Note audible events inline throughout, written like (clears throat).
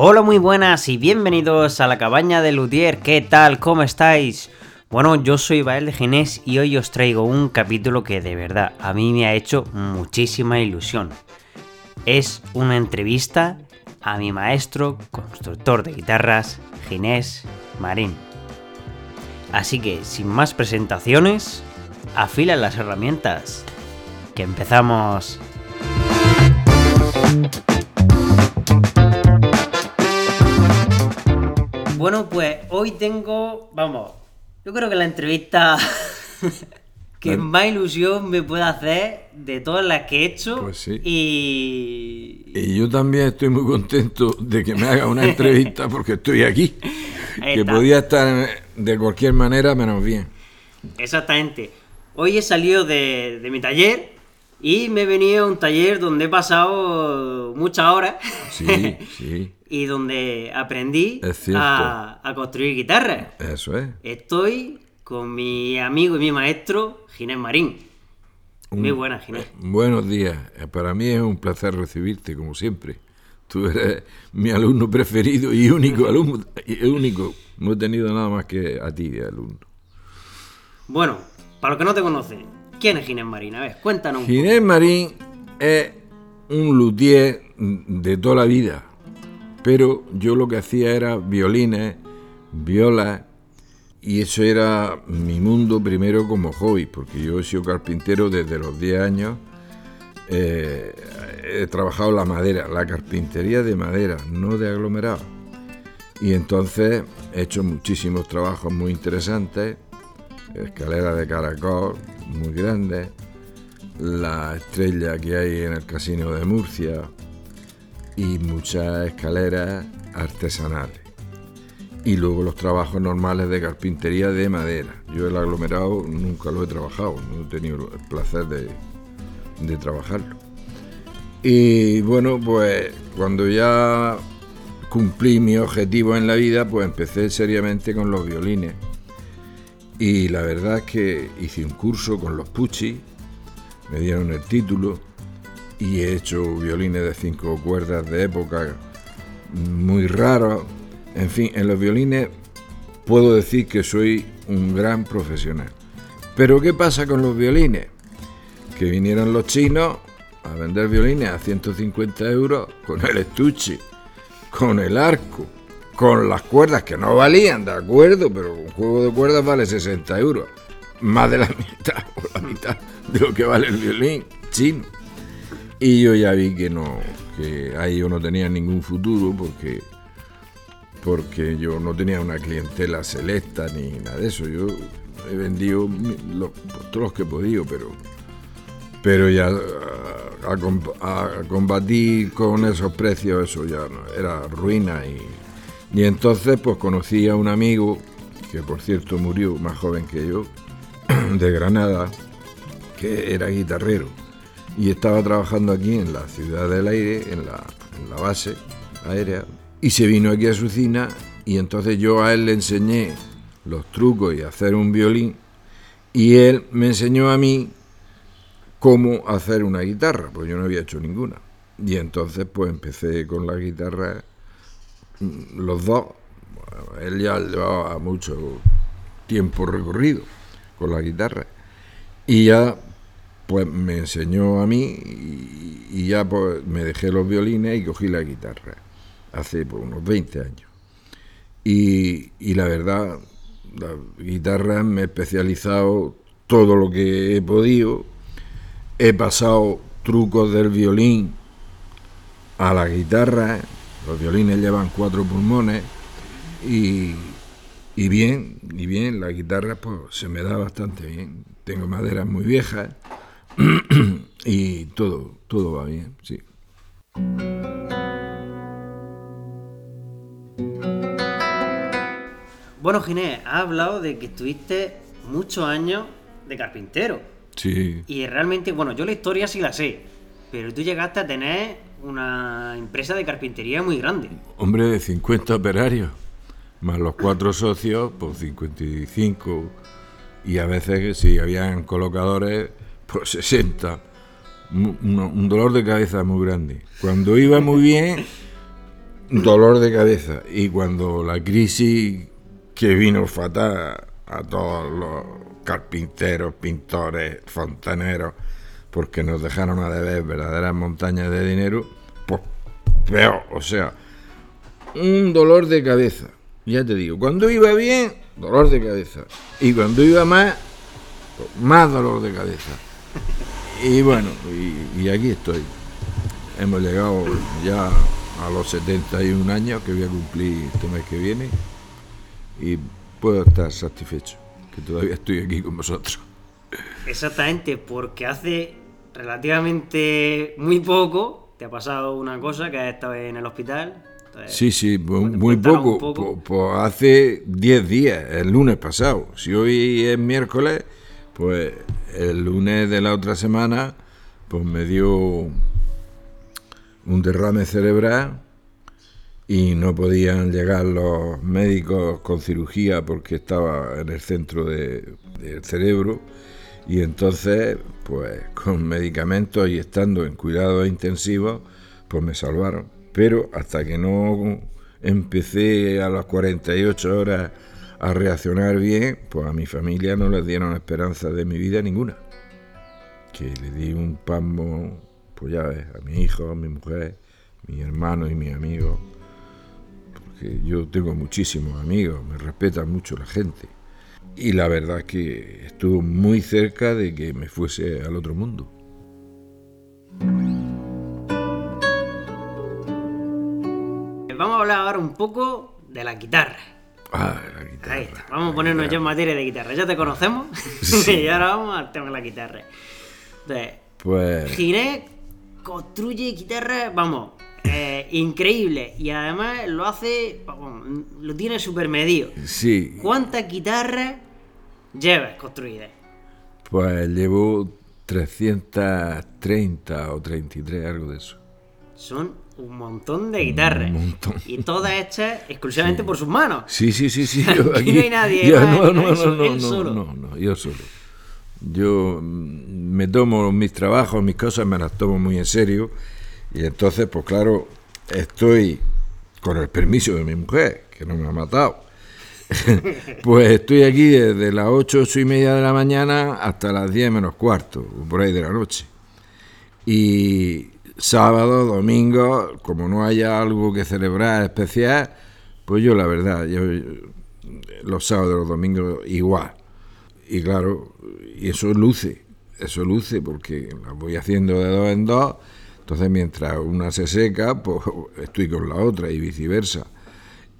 Hola, muy buenas y bienvenidos a la cabaña de Lutier. ¿Qué tal? ¿Cómo estáis? Bueno, yo soy Bael de Ginés y hoy os traigo un capítulo que de verdad a mí me ha hecho muchísima ilusión. Es una entrevista a mi maestro, constructor de guitarras, Ginés Marín. Así que, sin más presentaciones, afila las herramientas. Que empezamos. Bueno, pues hoy tengo, vamos, yo creo que la entrevista (laughs) que Bueno. más ilusión me puede hacer de todas las que he hecho. Pues sí. Y... Y yo también estoy muy contento de que me haga una entrevista (laughs) porque estoy aquí. Que podía estar de cualquier manera menos bien. Exactamente. Hoy he salido de, de mi taller y me he venido a un taller donde he pasado muchas horas Sí, (laughs) sí, y donde aprendí a, a construir guitarras. eso es. Estoy con mi amigo y mi maestro, Ginés Marín. Muy buena, Ginés. Buenos días. Eh, Para mí es un placer recibirte, como siempre. Tú eres mi alumno preferido y único (laughs) alumno. y único. No he tenido nada más que a ti de alumno. Bueno, para los que no te conocen, ¿quién es Ginés Marín? A ver, cuéntanos. Ginés Marín es un luthier de toda la vida, pero yo lo que hacía era violines, violas, y eso era mi mundo primero como hobby, porque yo he sido carpintero desde los 10 años. eh, he trabajado la madera, la carpintería de madera, no de aglomerado. Y entonces he hecho muchísimos trabajos muy interesantes, escaleras de caracol muy grandes, la estrella que hay en el casino de Murcia y muchas escaleras artesanales. Y luego los trabajos normales de carpintería de madera. Yo el aglomerado nunca lo he trabajado, no he tenido el placer de, de trabajarlo. Y bueno, pues cuando ya cumplí mi objetivo en la vida, pues empecé seriamente con los violines. Y la verdad es que hice un curso con los Pucci, me dieron el título y he hecho violines de cinco cuerdas de época muy raros. En fin, en los violines puedo decir que soy un gran profesional. Pero ¿qué pasa con los violines? Que vinieron los chinos a vender violines a 150 euros con el estuche, con el arco, con las cuerdas que no valían, de acuerdo, pero un juego de cuerdas vale 60 euros. Más de la (laughs) mitad o la mitad de lo que vale el violín chino. Y yo ya vi que no, que ahí yo no tenía ningún futuro porque, porque yo no tenía una clientela selecta ni nada de eso. Yo he vendido todos los que he podido, pero, pero ya a, a combatir con esos precios, eso ya era ruina. Y, y entonces pues conocí a un amigo, que por cierto murió más joven que yo, (clears throat) de Granada, que era guitarrero. Y estaba trabajando aquí en la Ciudad del Aire, en la, base aérea, y se vino aquí a su cina y entonces yo a él le enseñé los trucos y hacer un violín. Y él me enseñó a mí cómo hacer una guitarra, pues yo no había hecho ninguna. Y entonces pues empecé con la guitarra, los dos, él ya llevaba mucho tiempo recorrido con la guitarra. Y ya pues me enseñó a mí y, y ya pues me dejé los violines y cogí la guitarra hace pues, unos 20 años. Y, y la verdad, la guitarra me he especializado todo lo que he podido. He pasado trucos del violín a la guitarra. Los violines llevan cuatro pulmones y, y bien, y bien, la guitarra pues se me da bastante bien. Tengo maderas muy viejas (clears throat) y todo, todo va bien, sí. Bueno, Ginés, has hablado de que estuviste muchos años de carpintero. Sí, Y realmente, bueno, yo la historia sí la sé, pero tú llegaste a tener una empresa de carpintería muy grande. hombre de 50 operarios, más los cuatro socios, pues 55, y a veces si habían colocadores, pues 60. Mu- uno- un dolor de cabeza muy grande. Cuando iba muy bien, dolor de cabeza. Y cuando la crisis que vino fatal a todos los carpinteros, pintores, fontaneros, porque nos dejaron a deber verdaderas montañas de dinero, pues peor, o sea, un dolor de cabeza. Ya te digo, cuando iba bien, dolor de cabeza. Y cuando iba más, pues, más dolor de cabeza. Y bueno, y, y aquí estoy. Hemos llegado ya a los 71 años que voy a cumplir este mes que viene y puedo estar satisfecho que todavía estoy aquí con vosotros. Exactamente, porque hace relativamente muy poco te ha pasado una cosa que has estado en el hospital. Entonces, Sí, sí, muy poco. Pues, pues hace 10 días, el lunes pasado. Si hoy es miércoles, pues el lunes de la otra semana, pues me dio un derrame cerebral y no podían llegar los médicos con cirugía porque estaba en el centro de- del cerebro y entonces pues con medicamentos y estando en cuidados intensivos pues me salvaron. Pero hasta que no empecé a las 48 horas a reaccionar bien pues a mi familia no les dieron esperanza de mi vida ninguna. Que le di un pasmo pues ya ves a mi hijo, a mi mujer, mi hermano y mis amigos porque yo tengo muchísimos amigos, me respeta mucho la gente. Y la verdad es que estuvo muy cerca de que me fuese al otro mundo. Vamos a hablar ahora un poco de la guitarra. Ah, la guitarra. Ahí está. Vamos a ponernos ya guitarra. en materia de guitarra. Ya te conocemos. (laughs) (laughs) Sí. y ahora vamos al tema de la guitarra. Entonces, Pues Ginés construye guitarras, vamos, (laughs) eh, increíble. Y además lo hace, vamos, lo tiene súper medido. sí, ¿Cuántas guitarras llevas construidas? pues llevo 330 o 33, algo de eso. Son un montón de guitarras. Un montón. Y todas hechas exclusivamente por sus manos. Sí, sí, sí, sí. (laughs) Aquí Yo no hay nadie, yo- no, no, él no, no, no, solo. no, no, yo solo. Yo mm, me tomo mis trabajos, mis cosas, me las tomo muy en serio. Y entonces, pues claro, estoy con el permiso de mi mujer, que no me ha matado. (laughs) pues estoy aquí desde las 8, 8 y media de la mañana hasta las 10 menos cuarto, por ahí de la noche. Y sábado, domingo, como no haya algo que celebrar especial, pues yo la verdad, yo, los sábados los domingos igual. Y claro, y eso luce, eso luce porque las voy haciendo de dos en dos, entonces mientras una se seca, pues estoy con la otra y viceversa.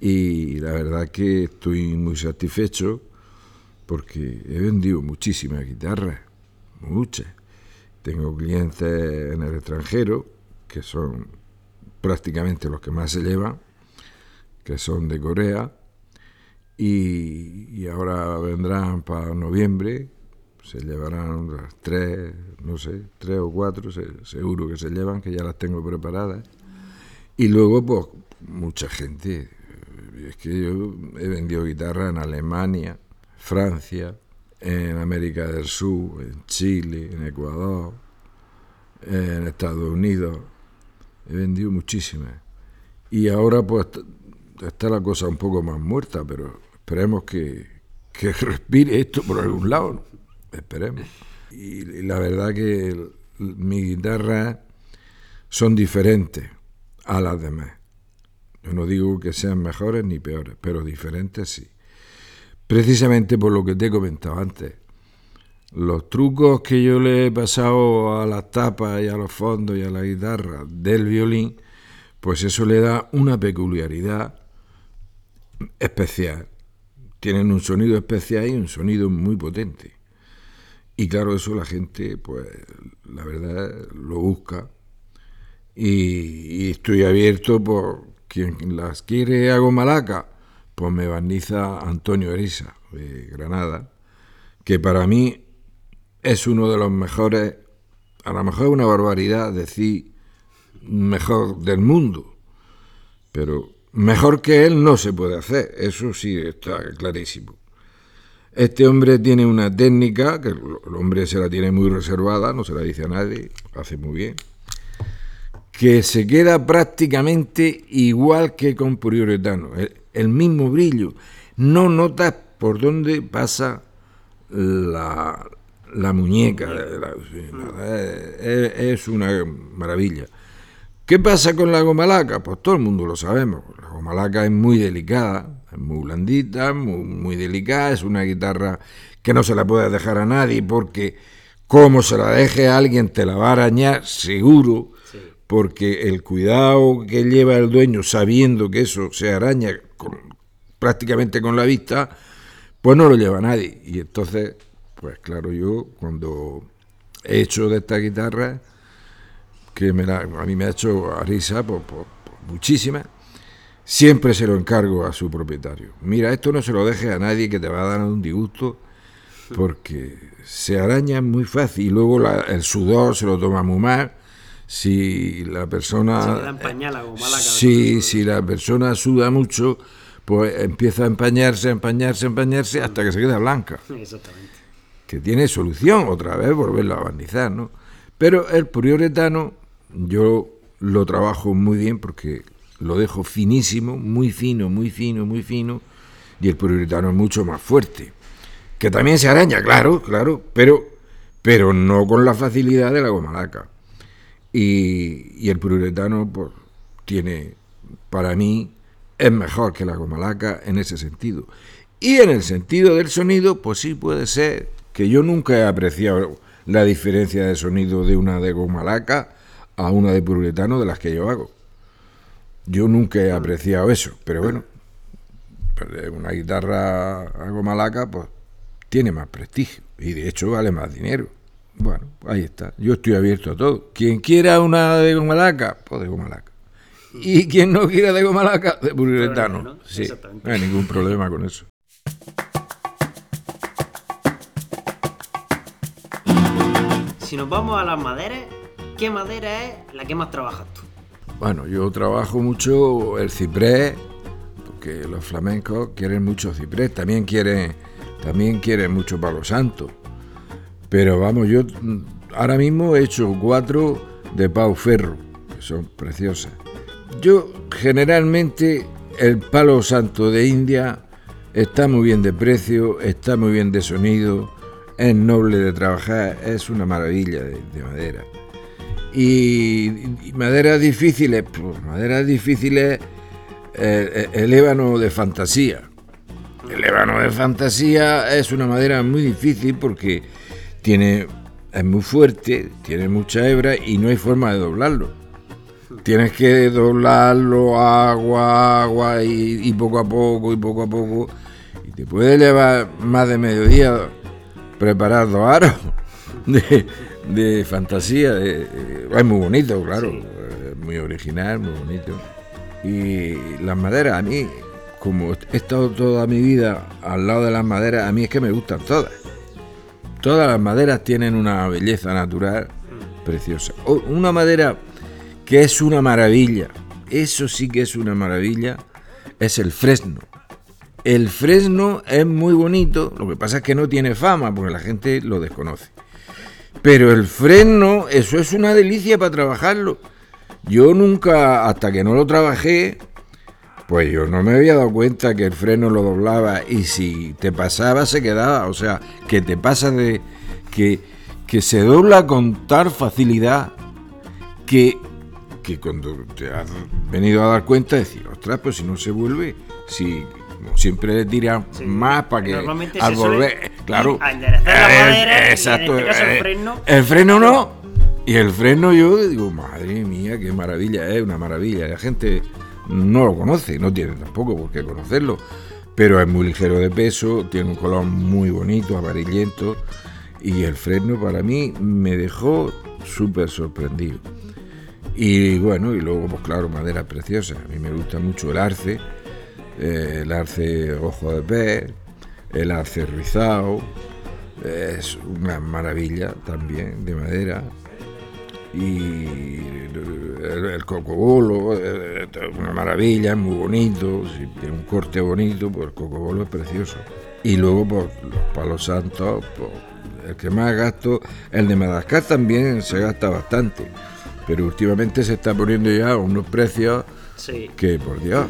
Y la verdad que estoy muy satisfecho porque he vendido muchísimas guitarras, muchas. Tengo clientes en el extranjero, que son prácticamente los que más se llevan, que son de Corea, y, ahora vendrán para noviembre, se llevarán las tres, no sé, tres o cuatro, se- seguro que se llevan, que ya las tengo preparadas. Y luego, pues, mucha gente. Es que yo he vendido guitarra en Alemania, Francia, en América del Sur, en Chile, en Ecuador, en Estados Unidos. He vendido muchísimas. Y ahora, pues, está la cosa un poco más muerta, pero esperemos que, que (laughs) respire esto por algún lado. Esperemos. Y, la verdad que el- mis guitarras son diferentes a las demás. No digo que sean mejores ni peores, pero diferentes sí. Precisamente por lo que te he comentado antes. Los trucos que yo le he pasado a las tapas y a los fondos y a la guitarra del violín, pues eso le da una peculiaridad especial. Tienen un sonido especial y un sonido muy potente. Y claro, eso la gente, pues, la verdad, lo busca. Y estoy abierto por quien las quiere hago malaca, pues me barniza Antonio Erisa, de Granada, que para mí es uno de los mejores, a lo mejor es una barbaridad decir mejor del mundo, pero mejor que él no se puede hacer, eso sí está clarísimo. Este hombre tiene una técnica, que el el hombre se la tiene muy reservada, no se la dice a nadie, hace muy bien, que se queda prácticamente igual que con poliuretano, el, mismo brillo. No notas por dónde pasa la, muñeca. es, una maravilla. ¿Qué pasa con la goma laca? Pues todo el mundo lo sabemos. La goma laca es muy delicada, es muy blandita, muy, muy delicada, es una guitarra que no se la puede dejar a nadie porque como se la deje a alguien te la va a arañar seguro porque el cuidado que lleva el dueño sabiendo que eso se araña prácticamente con la vista, pues no lo lleva nadie. Y entonces, pues claro, yo cuando he hecho de esta guitarra, que me a mí me ha hecho a risa por, muchísimas, siempre se lo encargo a su propietario. Mira, esto no se lo deje a nadie que te va a dar un disgusto, porque se araña muy fácil y luego el sudor se lo toma muy mal si la persona si, si la persona suda mucho pues empieza a empañarse, empañarse, empañarse hasta que se queda blanca. Exactamente. Que tiene solución otra vez volverlo a barnizar, ¿no? Pero el poliuretano yo lo trabajo muy bien porque lo dejo finísimo, muy fino, muy fino, muy fino, y el poliuretano es mucho más fuerte. Que también se araña, claro, claro, pero, pero no con la facilidad de la goma laca. Y, el poliuretano pues, tiene, para mí, es mejor que la goma laca en ese sentido. Y en el sentido del sonido, pues sí puede ser que yo nunca he apreciado la diferencia de sonido de una de goma laca a una de poliuretano de las que yo hago. Yo nunca he apreciado eso, pero bueno, pues, una guitarra a goma laca, pues tiene más prestigio y de hecho vale más dinero. Bueno, ahí está. Yo estoy abierto a todo. Quien quiera una de gomalaca, pues de gomalaca. Y (laughs) quien no quiera de gomalaca, de poliuretano. Sí, no hay ningún problema con eso. Si nos vamos a las maderas, ¿qué madera es la que más trabajas tú? Bueno, yo trabajo mucho el ciprés, porque los flamencos quieren mucho ciprés, también quieren, también quieren mucho palo santo. Pero vamos, yo ahora mismo he hecho cuatro de Pau Ferro, que son preciosas. Yo generalmente el palo santo de India está muy bien de precio, está muy bien de sonido, es noble de trabajar, es una maravilla de, madera. Y, maderas difíciles, pues maderas difíciles, eh, el ébano de fantasía. El ébano de fantasía es una madera muy difícil porque tiene, es muy fuerte, tiene mucha hebra y no hay forma de doblarlo. Tienes que doblarlo agua, agua y, poco a poco y poco a poco. Y te puede llevar más de mediodía preparar dos aros (laughs) de, fantasía. es muy bonito, claro. Muy original, muy bonito. Y las maderas, a mí, como he estado toda mi vida al lado de las maderas, a mí es que me gustan todas. Todas las maderas tienen una belleza natural preciosa. Una madera que es una maravilla, eso sí que es una maravilla, es el fresno. El fresno es muy bonito, lo que pasa es que no tiene fama porque la gente lo desconoce. Pero el fresno, eso es una delicia para trabajarlo. Yo nunca, hasta que no lo trabajé, pues yo no me había dado cuenta que el freno lo doblaba y si te pasaba se quedaba. O sea, que te pasa de que, que se dobla con tal facilidad que, que cuando te has venido a dar cuenta, decir, ostras, pues si no se vuelve, si siempre le tiran más para que al volver, claro, exacto, el, freno. el freno no. Y el freno yo digo, madre mía, qué maravilla, es una maravilla. La gente no lo conoce, no tiene tampoco por qué conocerlo, pero es muy ligero de peso, tiene un color muy bonito, amarillento, y el freno para mí me dejó súper sorprendido. Y bueno, y luego, pues claro, madera preciosa. A mí me gusta mucho el arce, eh, el arce ojo de pez, el arce rizado. Es una maravilla también de madera y el, cocobolo, eh, una maravilla, es muy bonito, si tiene un corte bonito, pues el cocobolo es precioso. Y luego pues, los palos santos, pues, el que más gasto, el de Madagascar también se gasta bastante, pero últimamente se está poniendo ya unos precios Sí. que, por Dios,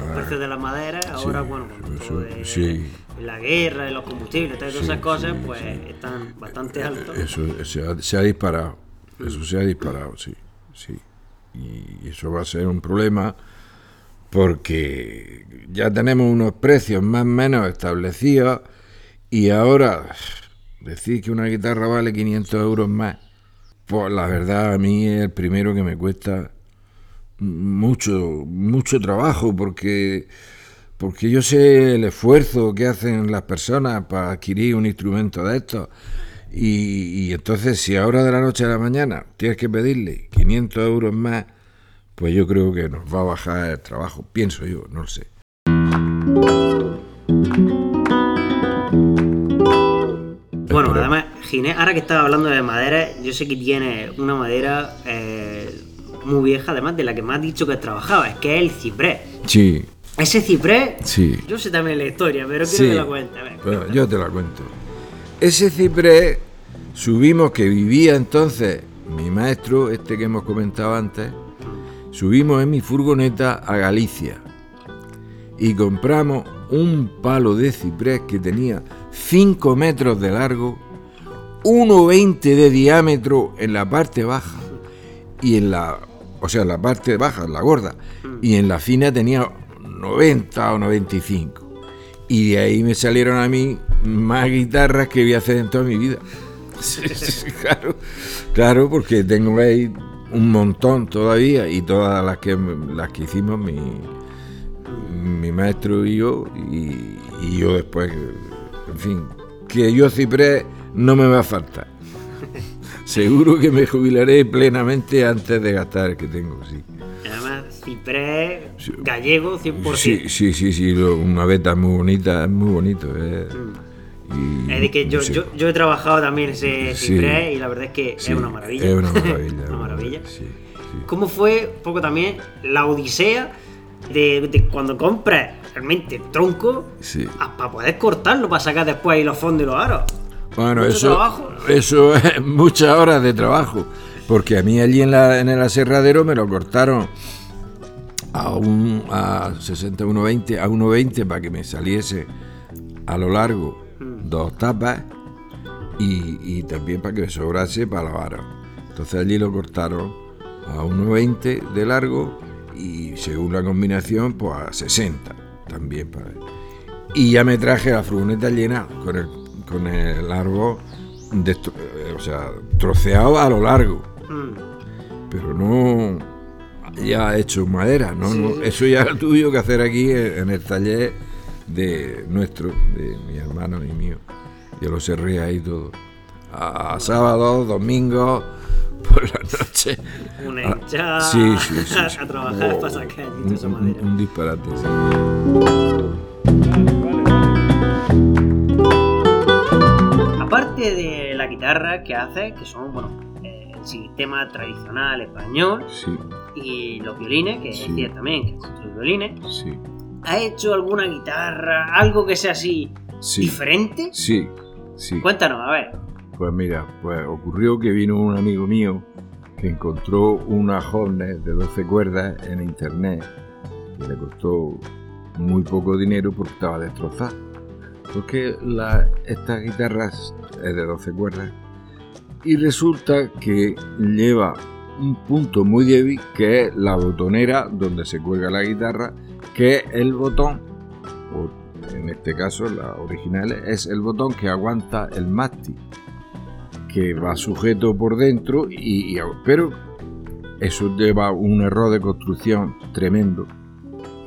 Los precios de la madera, ahora, bueno, eso, de sí. la guerra, los combustibles, todas Sí, esas cosas, sí, pues están bastante altos. eso se ha, se ha disparado. Eso se ha disparado, sí, sí. Y eso va a ser un problema porque ya tenemos unos precios más o menos establecidos y ahora decir que una guitarra vale 500 euros más, pues la verdad a mí es el primero que me cuesta mucho, mucho trabajo porque, porque yo sé el esfuerzo que hacen las personas para adquirir un instrumento de estos. Y, y entonces si ahora de la noche a la mañana tienes que pedirle 500 euros más, pues yo creo que nos va a bajar el trabajo, pienso yo, no lo sé. Bueno, además, Ginés, ahora que estaba hablando de madera, yo sé que tiene una madera eh, muy vieja, además de la que me has dicho que trabajaba, es que es el ciprés. Sí, Ese ciprés, sí. yo sé también la historia, pero quiero Sí. que la cuentes. Bueno, yo te la cuento. Ese ciprés subimos que vivía entonces mi maestro, este que hemos comentado antes, subimos en mi furgoneta a Galicia y compramos un palo de ciprés que tenía 5 metros de largo, 1,20 de diámetro en la parte baja y en la, o sea, la parte baja, la gorda, y en la fina tenía 90 o 95. Y de ahí me salieron a mí más guitarras que voy a hacer en toda mi vida. Sí, sí, claro, claro, porque tengo ahí un montón todavía y todas las que las que hicimos mi, mi maestro y yo y, y yo después, en fin, que yo ciprés no me va a faltar. Seguro que me jubilaré plenamente antes de gastar el que tengo, sí. Además, ciprés gallego 100%. Sí, sí, sí, sí, lo- una beta muy bonita, es muy bonito. eh. Y- Es de que yo, yo, yo he trabajado también ese Sí. ciprés y la verdad es que Sí, es una maravilla. Es una (laughs) maravilla. una maravilla. Sí. ¿Cómo fue un poco también la odisea de, de cuando compras realmente el tronco Sí. para poder cortarlo, para sacar después ahí los fondos y los aros? Bueno, Mucho eso, trabajo. eso (laughs) es muchas horas de trabajo. Porque a mí allí en, la, en el aserradero me lo cortaron a un a 60, 1,20, a 1,20 para que me saliese a lo largo Mm. dos tapas y, y también para que me sobrase para la vara. Entonces allí lo cortaron a 1,20 de largo y según la combinación, pues a 60 también para y ya me traje la furgoneta llena con el, con el árbol, eh, o sea, troceado a lo largo, Mm. pero no ya hecho madera, ¿no? Sí, no, sí. Eso ya lo tuve que hacer aquí en el taller de nuestro, de mi hermano y mío. Yo lo cerré ahí todo. A, a sábado, domingo, (laughs) por la noche. Una hinchada sí, sí, sí, (laughs) sí. a trabajar Oh, para sacar un, esa un- madera. un disparate. sí. Aparte de la guitarra que haces, que son, bueno, eh, el sistema tradicional español Sí, y los violines, que Sí. decías también que construyes violines, sí, ¿has hecho alguna guitarra, algo que sea así sí. diferente? Sí, sí. Cuéntanos, a ver. Pues mira, pues ocurrió que vino un amigo mío que encontró una Hornet de 12 cuerdas en internet que le costó muy poco dinero porque estaba destrozada. Porque la, estas guitarras es de 12 cuerdas y resulta que lleva un punto muy débil que es la botonera donde se cuelga la guitarra, que el botón, en este caso la original es el botón que aguanta el mástil que va sujeto por dentro y, y- pero eso lleva un error de construcción tremendo.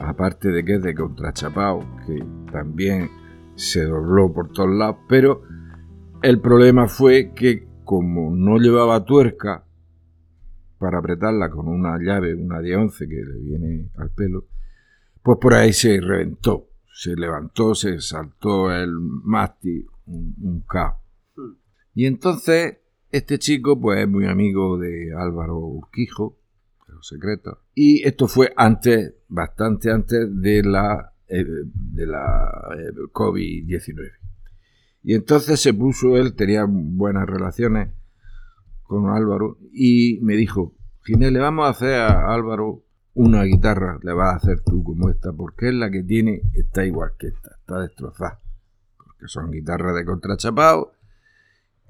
Aparte de que es de contrachapado que también se dobló por todos lados pero el problema fue que como no llevaba tuerca para apretarla con una llave una de 11 que le viene al pelo pues por ahí se reventó se levantó se saltó el mástil un, un caos y entonces este chico pues es muy amigo de Álvaro Urquijo, de los secretos. Y esto fue antes, bastante antes de la, eh, de la eh, COVID-19. Y entonces se puso, él tenía buenas relaciones con Álvaro y me dijo, Ginés, le vamos a hacer a Álvaro una guitarra, le vas a hacer tú como esta, porque es la que tiene, está igual que esta, está destrozada. Porque son guitarras de contrachapado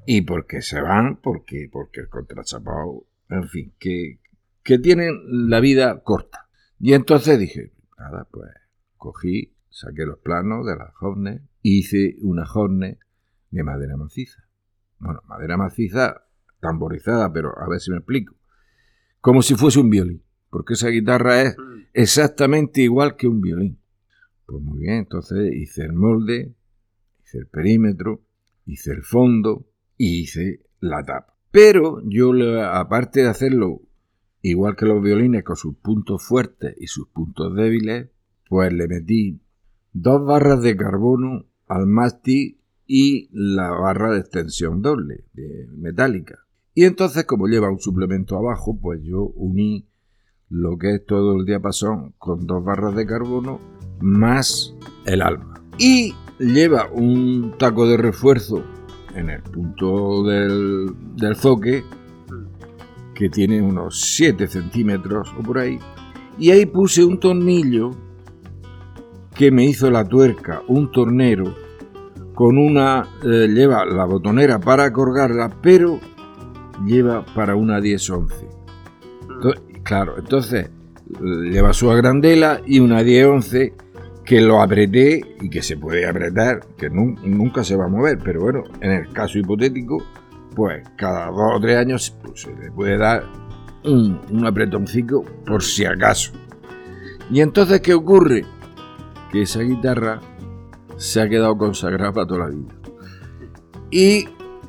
y porque se van, porque, porque el contrachapado, en fin, que, que tienen la vida corta. Y entonces dije, nada, pues cogí, saqué los planos de la Horne, hice una Horne de madera maciza. Bueno, madera maciza tamborizada, pero a ver si me explico. Como si fuese un violín, porque esa guitarra es mm. exactamente igual que un violín. Pues muy bien, entonces hice el molde, hice el perímetro, hice el fondo, y hice la tapa. Pero yo, aparte de hacerlo igual que los violines con sus puntos fuertes y sus puntos débiles, pues le metí dos barras de carbono al mástil y la barra de extensión doble, de metálica. Y entonces, como lleva un suplemento abajo, pues yo uní lo que es todo el diapasón con dos barras de carbono más el alma. Y lleva un taco de refuerzo en el punto del, del zoque, que tiene unos 7 centímetros o por ahí, y ahí puse un tornillo que me hizo la tuerca, un tornero, con una, eh, lleva la botonera para colgarla, pero lleva para una 10-11. Claro, entonces lleva su agrandela y una 10-11 que lo apreté y que se puede apretar, que nunca se va a mover, pero bueno, en el caso hipotético, pues cada dos o tres años pues, se le puede dar un, un apretoncito por si acaso. Y entonces, ¿qué ocurre? Que esa guitarra se ha quedado consagrada para toda la vida. Y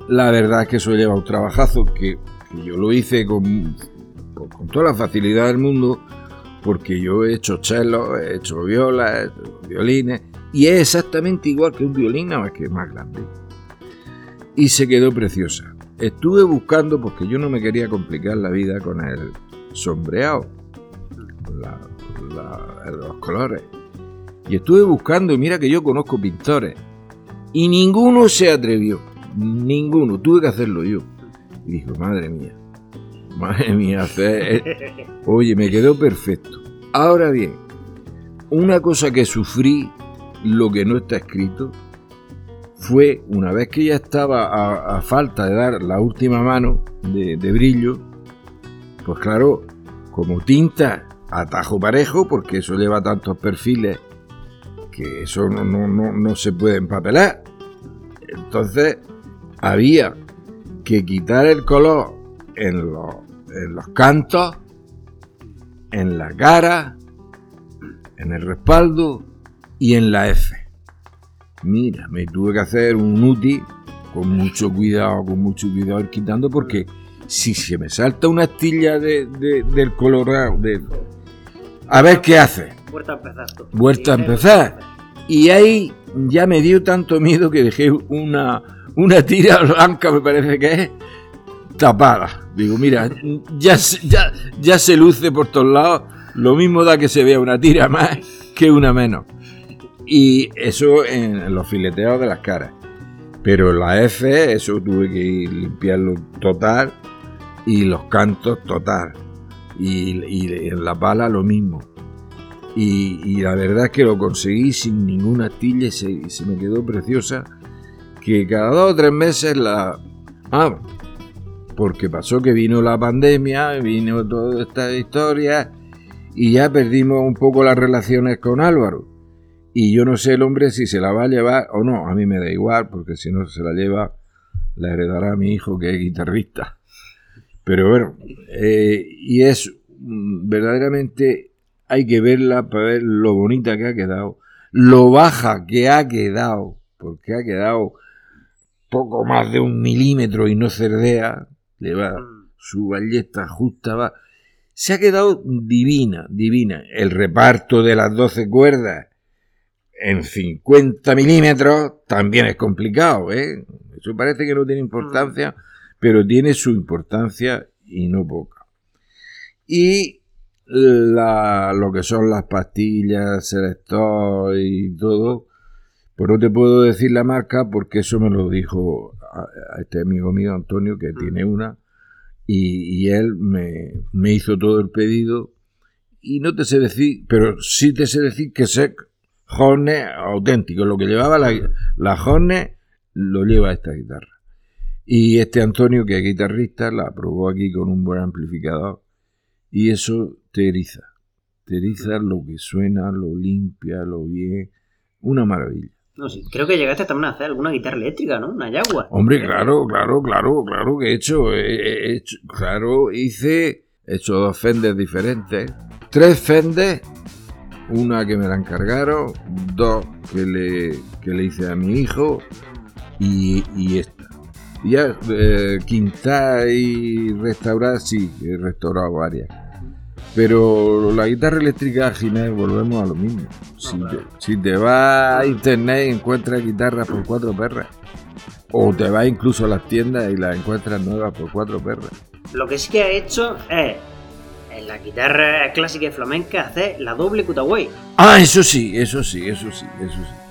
la verdad es que eso lleva un trabajazo que, yo lo hice con, con toda la facilidad del mundo porque yo he hecho cello, he hecho viola, he hecho violines, y es exactamente igual que un violín, nada más que más grande. Y se quedó preciosa. Estuve buscando, porque yo no me quería complicar la vida con el sombreado, los colores. Y estuve buscando, y mira que yo conozco pintores, y ninguno se atrevió, ninguno, tuve que hacerlo yo. Y dijo, madre mía, Madre mía, oye, me quedó perfecto. Ahora bien, una cosa que sufrí, lo que no está escrito, fue una vez que ya estaba a, falta de dar la última mano de, brillo, pues claro, como tinta atajo parejo, porque eso lleva tantos perfiles que eso no, no, no, no se puede empapelar. Entonces había que quitar el color en los en los cantos, en la cara, en el respaldo y en la F. Mira, me tuve que hacer un UTI con mucho cuidado, con mucho cuidado ir quitando porque si se me salta una astilla de, del colorado, de... a ver qué hace. Vuelta a empezar. Vuelta a empezar. Y ahí ya me dio tanto miedo que dejé una, una tira blanca, me parece que es, tapada. Digo, mira, ya, ya, ya se luce por todos lados, lo mismo da que se vea una tira más que una menos. Y eso en los fileteados de las caras. Pero la F, eso tuve que limpiarlo total y los cantos total. Y, en la pala lo mismo. Y, la verdad es que lo conseguí sin ninguna astilla y se, se, me quedó preciosa. Que cada dos o tres meses la... Ah, porque pasó que vino la pandemia, vino toda esta historia y ya perdimos un poco las relaciones con Álvaro. Y yo no sé el hombre si se la va a llevar o no, a mí me da igual, porque si no se la lleva, la heredará mi hijo que es guitarrista. Pero bueno, eh, y es mm, verdaderamente hay que verla para ver lo bonita que ha quedado, lo baja que ha quedado, porque ha quedado poco más de un milímetro y no cerdea, le va mm. su ballesta justa, va. Se ha quedado divina, divina. El reparto de las 12 cuerdas en 50 milímetros también es complicado, ¿eh? Eso parece que no tiene importancia, mm. pero tiene su importancia y no poca. Y la, lo que son las pastillas, selector y todo, pues no te puedo decir la marca porque eso me lo dijo a, este amigo mío Antonio que tiene una y, él me, me, hizo todo el pedido y no te sé decir, pero sí te sé decir que sé Horne auténtico, lo que llevaba la, la Horne lo lleva esta guitarra. Y este Antonio, que es guitarrista, la probó aquí con un buen amplificador y eso te eriza. Te eriza lo que suena, lo limpia, lo bien. Una maravilla. No, sí, creo que llegaste también a hacer alguna guitarra eléctrica, ¿no? Una Jaguar. Hombre, claro, claro, claro, claro que he hecho, he hecho claro, hice, he hecho dos Fenders diferentes, tres Fenders, una que me la encargaron, dos que le, que le hice a mi hijo y, y esta. Ya, eh, quinta y restaurar, sí, he restaurado varias. Pero la guitarra eléctrica, Ginés, volvemos a lo mismo. Si, te, vas a internet y encuentras guitarras por cuatro perras, o te vas incluso a las tiendas y las encuentras nuevas por cuatro perras. Lo que sí que ha hecho es, en la guitarra clásica y flamenca, hacer la doble cutaway. Ah, eso sí, eso sí, eso sí, eso sí.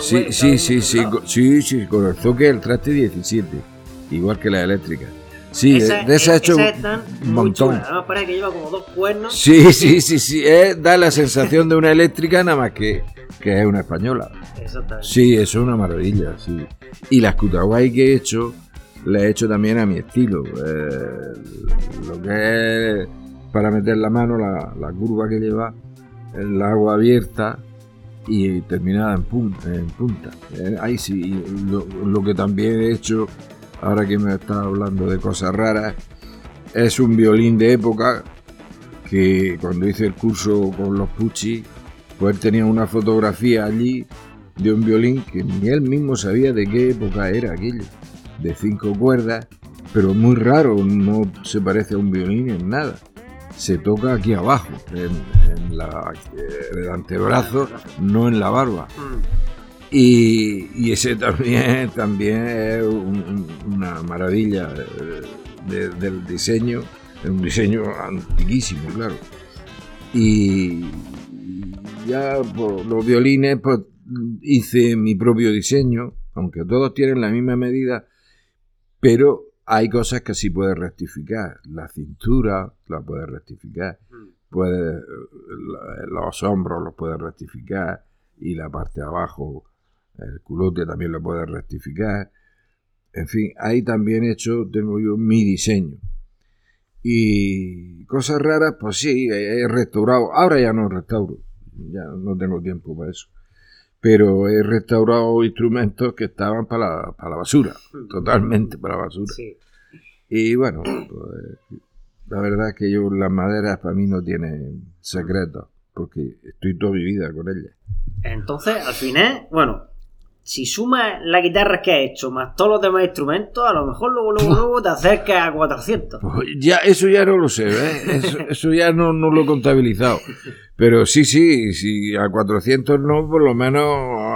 Sí, sí, sí, sí, sí, sí, con el toque del traste 17, igual que la eléctrica. Sí, de esa ha hecho un montón. Además parece que lleva como dos cuernos. Sí, sí, sí, sí, da la sensación de una eléctrica nada más que, que es una española. Exactamente. Sí, eso es una maravilla, sí. Y las Kutawai que he hecho, le he hecho también a mi estilo. Eh, lo que es para meter la mano, la, la curva que lleva, el agua abierta, y terminada en punta. En punta. Eh, ahí sí, lo, que también he hecho, ahora que me está hablando de cosas raras, es un violín de época que cuando hice el curso con los Pucci, pues él tenía una fotografía allí de un violín que ni él mismo sabía de qué época era aquello, de cinco cuerdas, pero muy raro, no se parece a un violín en nada se toca aquí abajo, en, la, el antebrazo, no en la barba. Y, ese (laughs) también, también es una maravilla del diseño, es un diseño antiquísimo, claro. Y ya por los violines pues, hice mi propio diseño, aunque todos tienen la misma medida, pero hay cosas que sí puedes rectificar. La cintura la puedes rectificar. Mm. Puede, los hombros los puedes rectificar. Y la parte de abajo, el culote también lo puedes rectificar. En fin, ahí también he hecho, tengo yo mi diseño. Y cosas raras, pues sí, he restaurado. Ahora ya no restauro. Ya no tengo tiempo para eso pero he restaurado instrumentos que estaban para la, para la basura, totalmente para la basura. Y bueno, pues, la verdad es que yo las maderas para mí no tienen secreto, porque estoy toda mi vida con ellas. Entonces, al final, bueno, si sumas las guitarras que has hecho más todos los demás instrumentos, a lo mejor luego, luego, (laughs) luego te acercas a 400. Pues ya, eso ya no lo sé, ¿eh? (laughs) eso, ya no, no, lo he contabilizado. Pero sí, sí, sí, a 400 no, por lo menos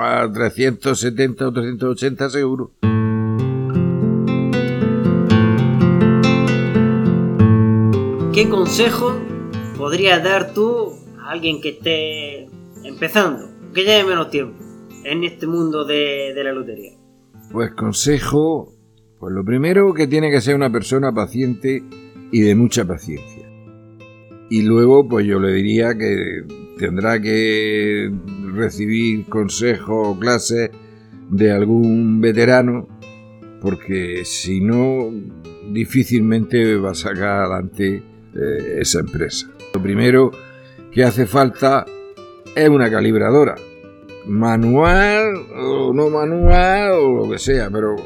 a 370 o 380 seguro. ¿Qué consejo podrías dar tú a alguien que esté empezando, que lleve menos tiempo? En este mundo de, la lotería? Pues consejo, pues lo primero que tiene que ser una persona paciente y de mucha paciencia. Y luego, pues yo le diría que tendrá que recibir consejo o clases de algún veterano, porque si no, difícilmente va a sacar adelante eh, esa empresa. Lo primero que hace falta es una calibradora manual o no manual o lo que sea, pero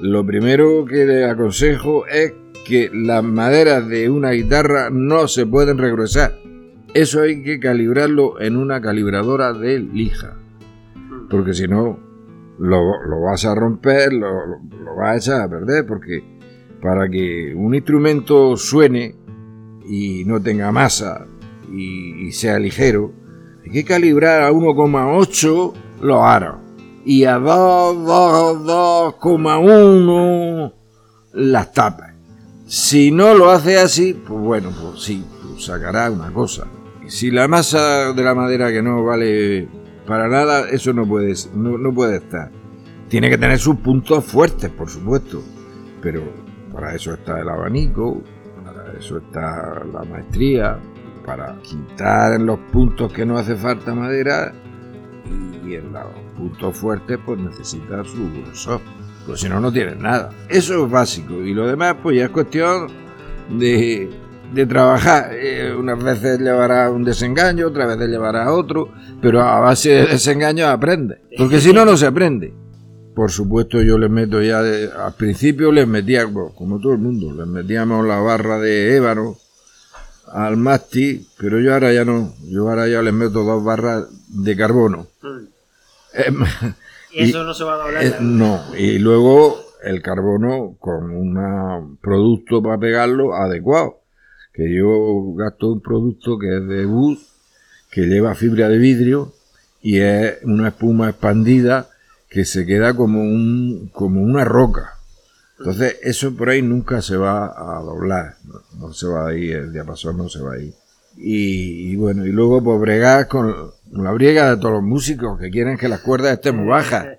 lo primero que le aconsejo es que las maderas de una guitarra no se pueden regresar. Eso hay que calibrarlo en una calibradora de lija, porque si no lo, vas a romper, lo, lo, vas a echar a perder, porque para que un instrumento suene y no tenga masa y sea ligero, hay que calibrar a 1,8 los aros y a 2,1 las tapas. Si no lo hace así, pues bueno, pues sí, pues sacará una cosa. Si la masa de la madera que no vale para nada, eso no puede, no, puede estar. Tiene que tener sus puntos fuertes, por supuesto, pero para eso está el abanico, para eso está la maestría, para quitar en los puntos que no hace falta madera y en los puntos fuertes pues necesita su grosor. Pues si no, no tienes nada. Eso es básico. Y lo demás pues ya es cuestión de, de trabajar. Eh, unas veces llevará un desengaño, otras veces llevará otro, pero a base de desengaño aprende. Porque si no, no se aprende. Por supuesto, yo les meto ya, al principio les metía, como todo el mundo, les metíamos la barra de ébano al masti, pero yo ahora ya no, yo ahora ya les meto dos barras de carbono. Mm. y eso no se va a doblar. Eh, no, y luego el carbono con un producto para pegarlo adecuado. Que yo gasto un producto que es de bus, que lleva fibra de vidrio y es una espuma expandida que se queda como, un, como una roca. Entonces, eso por ahí nunca se va a doblar, no, se va a ir, el diapasón no se va a ir. Y, bueno, y luego pues bregar con la briega de todos los músicos que quieren que las cuerdas estén muy bajas.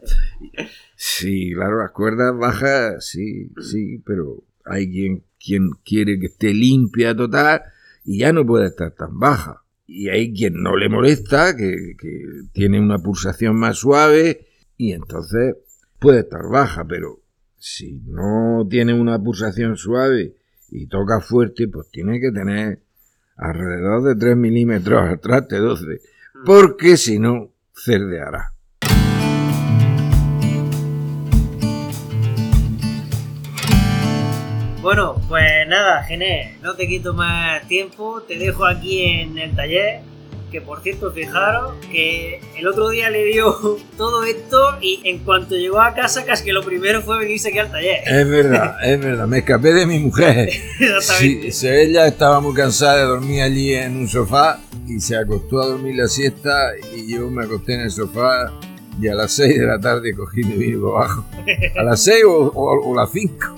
Sí, claro, las cuerdas bajas, sí, sí, pero hay quien, quien quiere que esté limpia total y ya no puede estar tan baja. Y hay quien no le molesta, que, que tiene una pulsación más suave y entonces puede estar baja, pero si no tiene una pulsación suave y toca fuerte, pues tiene que tener alrededor de 3 milímetros al traste 12, mm. porque si no, cerdeará. Bueno, pues nada, Gené, no te quito más tiempo, te dejo aquí en el taller que por cierto, fijaros que el otro día le dio (laughs) todo esto y en cuanto llegó a casa casi que lo primero fue venirse aquí al taller. Es verdad, (laughs) es verdad, me escapé de mi mujer. Exactamente. Sí, ella estaba muy cansada de dormir allí en un sofá y se acostó a dormir la siesta y yo me acosté en el sofá y a las 6 de la tarde cogí mi vino abajo. A las 6 o, a las 5.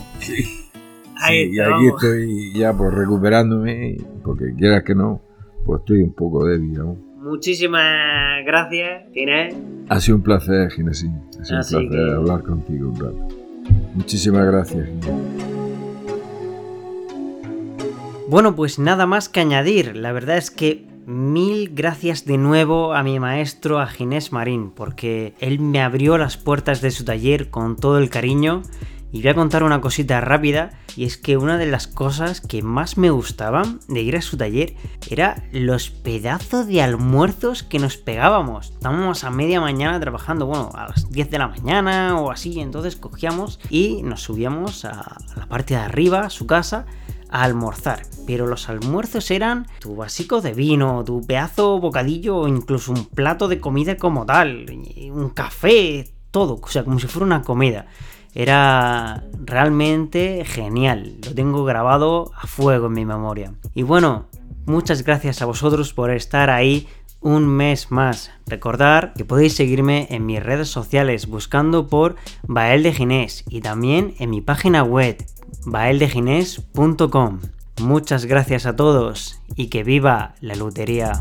Ahí y aquí estoy ya por pues, recuperándome, porque quieras que no, pues estoy un poco débil aún. Muchísimas gracias, Ginés. Ha sido un placer, Ginés. Ha sido un placer hablar contigo un rato. Muchísimas gracias, Bueno, pues nada más que añadir. La verdad es que mil gracias de nuevo a mi maestro, a Ginés Marín, porque él me abrió las puertas de su taller con todo el cariño y voy a contar una cosita rápida, y es que una de las cosas que más me gustaban de ir a su taller era los pedazos de almuerzos que nos pegábamos. Estábamos a media mañana trabajando, bueno, a las 10 de la mañana o así, entonces cogíamos y nos subíamos a la parte de arriba, a su casa, a almorzar. Pero los almuerzos eran tu básico de vino, tu pedazo bocadillo o incluso un plato de comida como tal, un café, todo, o sea, como si fuera una comida. Era realmente genial, lo tengo grabado a fuego en mi memoria. Y bueno, muchas gracias a vosotros por estar ahí un mes más. Recordar que podéis seguirme en mis redes sociales buscando por Bael de Ginés y también en mi página web baeldeginés.com. Muchas gracias a todos y que viva la lutería.